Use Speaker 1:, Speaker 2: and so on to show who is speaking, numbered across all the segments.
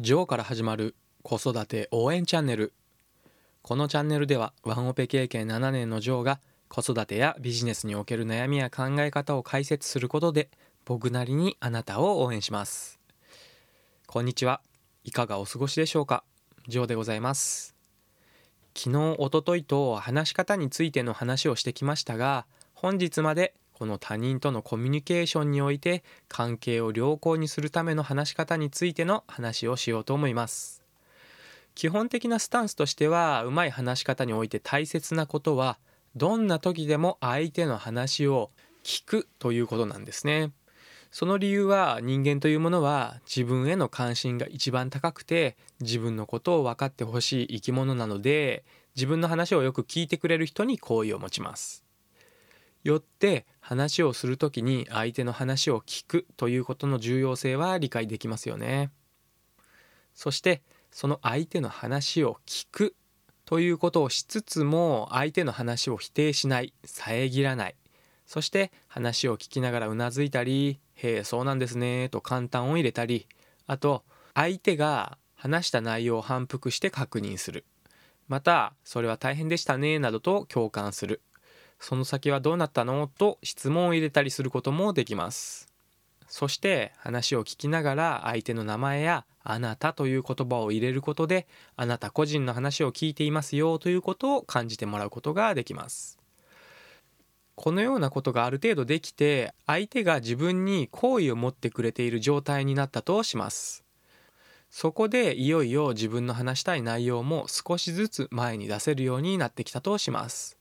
Speaker 1: ジョーから始まる子育て応援チャンネル。このチャンネルではワンオペ経験7年のジョーが子育てやビジネスにおける悩みや考え方を解説することで僕なりにあなたを応援します。こんにちは。いかがお過ごしでしょうか？ジョーでございます。昨日おとといと話し方についての話をしてきましたが本日までこの他人とのコミュニケーションにおいて関係を良好にするための話し方についての話をしようと思います。基本的なスタンスとしてはうまい話し方において大切なことはどんな時でも相手の話を聞くということなんですね。その理由は人間というものは自分への関心が一番高くて自分のことを分かってほしい生き物なので自分の話をよく聞いてくれる人に好意を持ちます。よって話をする時に相手の話を聞くということの重要性は理解できますよね。そしてその相手の話を聞くということをしつつも相手の話を否定しない遮らない。そして話を聞きながらうなずいたり「へえそうなんですね」と簡単を入れたりあと相手が話した内容を反復して確認する。また「それは大変でしたね」などと共感する。その先はどうなったの？と質問を入れたりすることもできます。そして話を聞きながら相手の名前やあなたという言葉を入れることであなた個人の話を聞いていますよということを感じてもらうことができます。このようなことがある程度できて相手が自分に好意を持ってくれている状態になったとします。そこでいよいよ自分の話したい内容も少しずつ前に出せるようになってきたとします。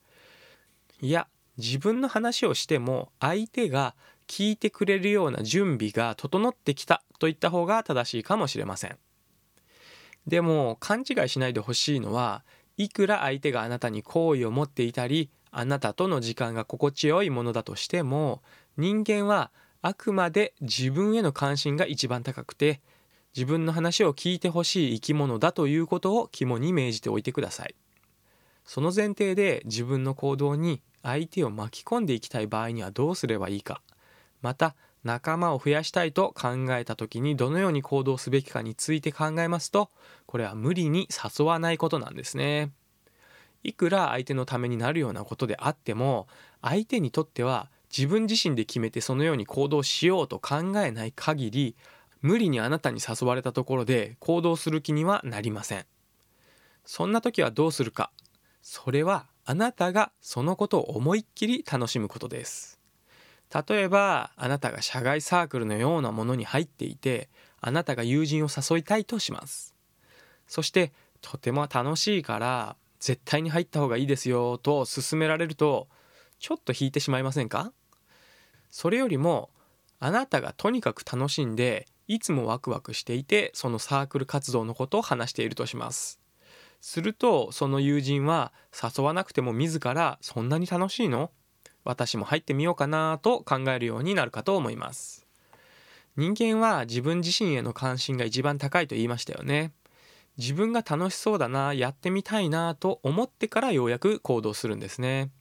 Speaker 1: いや自分の話をしても相手が聞いてくれるような準備が整ってきたといった方が正しいかもしれません。でも勘違いしないでほしいのはいくら相手があなたに好意を持っていたりあなたとの時間が心地よいものだとしても人間はあくまで自分への関心が一番高くて自分の話を聞いてほしい生き物だということを肝に銘じておいてください。その前提で自分の行動に相手を巻き込んでいきたい場合にはどうすればいいか。また仲間を増やしたいと考えた時にどのように行動すべきかについて考えますとこれは無理に誘わないことなんですね。いくら相手のためになるようなことであっても相手にとっては自分自身で決めてそのように行動しようと考えない限り無理にあなたに誘われたところで行動する気にはなりません。そんな時はどうするか。それはあなたがそのことを思いっきり楽しむことです。例えばあなたが社外サークルのようなものに入っていてあなたが友人を誘いたいとします。そしてとても楽しいから絶対に入った方がいいですよと勧められるとちょっと引いてしまいませんか？それよりもあなたがとにかく楽しんでいつもワクワクしていてそのサークル活動のことを話しているとします。するとその友人は誘わなくても自らそんなに楽しいの？私も入ってみようかなと考えるようになるかと思います。人間は自分自身への関心が一番高いと言いましたよね。自分が楽しそうだなやってみたいなと思ってからようやく行動するんですね。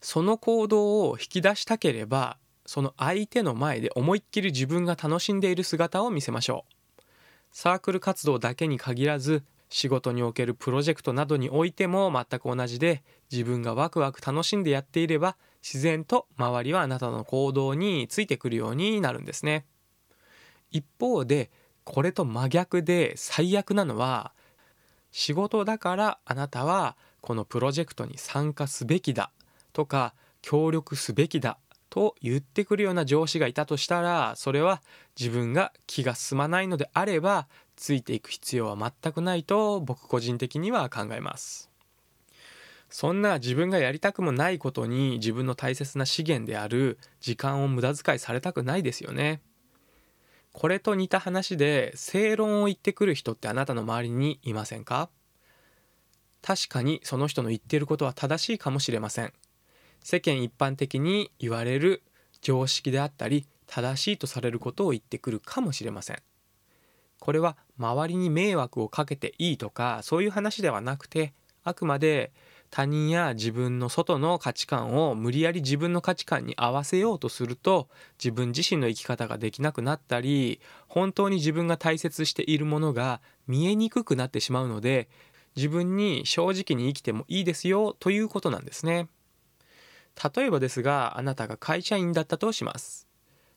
Speaker 1: その行動を引き出したければその相手の前で思いっきり自分が楽しんでいる姿を見せましょう。サークル活動だけに限らず仕事におけるプロジェクトなどにおいても全く同じで自分がワクワク楽しんでやっていれば自然と周りはあなたの行動についてくるようになるんですね。一方でこれと真逆で最悪なのは仕事だからあなたはこのプロジェクトに参加すべきだとか協力すべきだと言ってくるような上司がいたとしたらそれは自分が気が進まないのであればついていく必要は全くないと僕個人的には考えます。そんな自分がやりたくもないことに自分の大切な資源である時間を無駄遣いされたくないですよね。これと似た話で正論を言ってくる人ってあなたの周りにいませんか？確かにその人の言っていることは正しいかもしれません。世間一般的に言われる常識であったり正しいとされることを言ってくるかもしれません。これは周りに迷惑をかけていいとかそういう話ではなくてあくまで他人や自分の外の価値観を無理やり自分の価値観に合わせようとすると自分自身の生き方ができなくなったり本当に自分が大切しているものが見えにくくなってしまうので自分に正直に生きてもいいですよということなんですね。例えばですがあなたが会社員だったとします。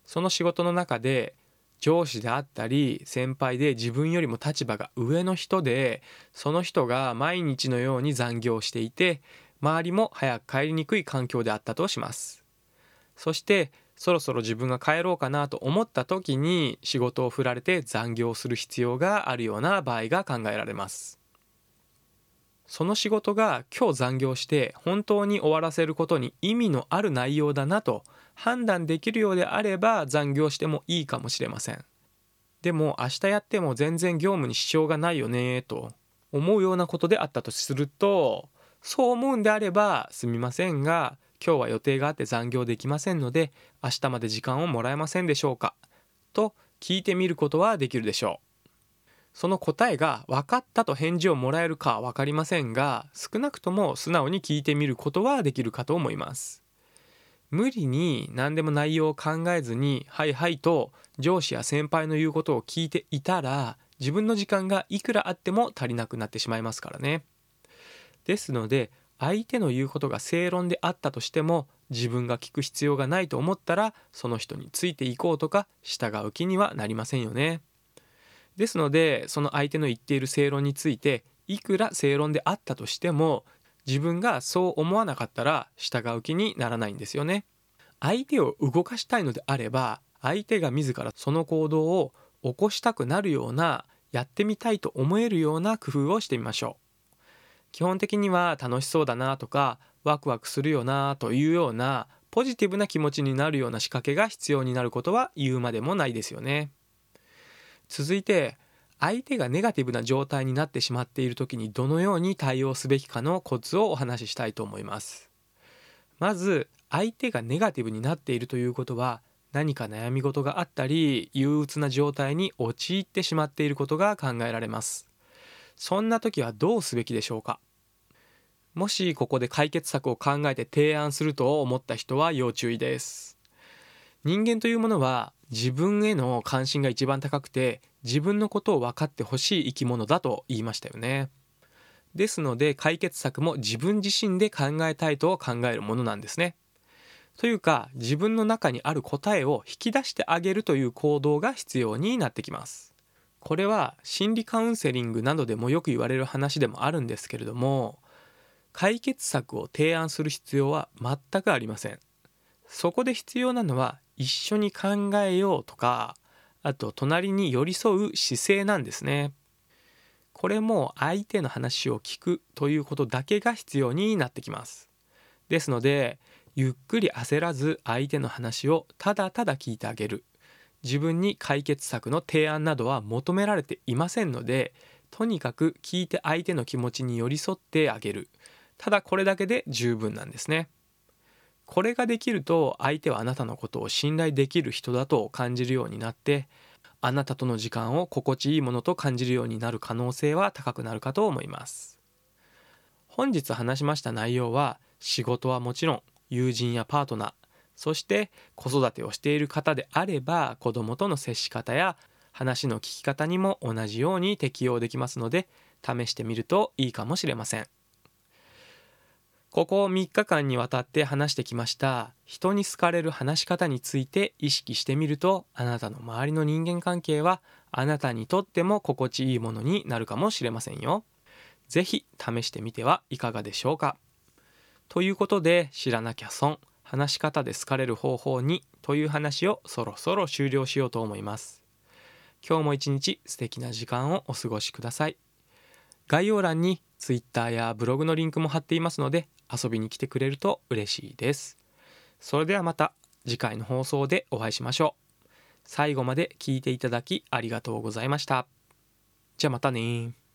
Speaker 1: その仕事の中で上司であったり先輩で自分よりも立場が上の人でその人が毎日のように残業していて周りも早く帰りにくい環境であったとします。そしてそろそろ自分が帰ろうかなと思った時に仕事を振られて残業する必要があるような場合が考えられます。その仕事が今日残業して本当に終わらせることに意味のある内容だなと判断できるようであれば残業してもいいかもしれません。でも明日やっても全然業務に支障がないよねと思うようなことであったとするとそう思うんであればすみませんが今日は予定があって残業できませんので明日まで時間をもらえませんでしょうかと聞いてみることはできるでしょう。その答えが分かったと返事をもらえるかは分かりませんが少なくとも素直に聞いてみることはできるかと思います無理に何でも内容を考えずに「はいはい」と上司や先輩の言うことを聞いていたら自分の時間がいくらあっても足りなくなってしまいますからね。ですので相手の言うことが正論であったとしても自分が聞く必要がないと思ったらその人についていこうとか従う気にはなりませんよね。ですのでその相手の言っている正論についていくら正論であったとしても自分がそう思わなかったら従う気にならないんですよね。相手を動かしたいのであれば相手が自らその行動を起こしたくなるようなやってみたいと思えるような工夫をしてみましょう。基本的には楽しそうだなとかワクワクするよなというようなポジティブな気持ちになるような仕掛けが必要になることは言うまでもないですよね。続いて相手がネガティブな状態になってしまっている時にどのように対応すべきかのコツをお話ししたいと思います。まず相手がネガティブになっているということは何か悩み事があったり憂鬱な状態に陥ってしまっていることが考えられます。そんな時はどうすべきでしょうか？もしここで解決策を考えて提案すると思った人は要注意です。人間というものは自分への関心が一番高くて自分のことを分かってほしい生き物だと言いましたよね。ですので解決策も自分自身で考えたいと考えるものなんですね。というか自分の中にある答えを引き出してあげるという行動が必要になってきます。これは心理カウンセリングなどでもよく言われる話でもあるんですけれども解決策を提案する必要は全くありません。そこで必要なのは一緒に考えようとかあと隣に寄り添う姿勢なんですね。これも相手の話を聞くということだけが必要になってきます。ですのでゆっくり焦らず相手の話をただただ聞いてあげる。自分に解決策の提案などは求められていませんのでとにかく聞いて相手の気持ちに寄り添ってあげる。ただこれだけで十分なんですね。これができると相手はあなたのことを信頼できる人だと感じるようになってあなたとの時間を心地いいものと感じるようになる可能性は高くなるかと思います。本日話しました内容は仕事はもちろん友人やパートナーそして子育てをしている方であれば子供との接し方や話の聞き方にも同じように適用できますので試してみるといいかもしれません。ここ3日間にわたって話してきました人に好かれる話し方について意識してみるとあなたの周りの人間関係はあなたにとっても心地いいものになるかもしれませんよ。是非試してみてはいかがでしょうか。ということで知らなきゃ損話し方で好かれる方法にという話をそろそろ終了しようと思います。今日も一日素敵な時間をお過ごしください。概要欄に Twitter やブログのリンクも貼っていますので遊びに来てくれると嬉しいです。それではまた次回の放送でお会いしましょう。最後まで聞いていただきありがとうございました。じゃあまたね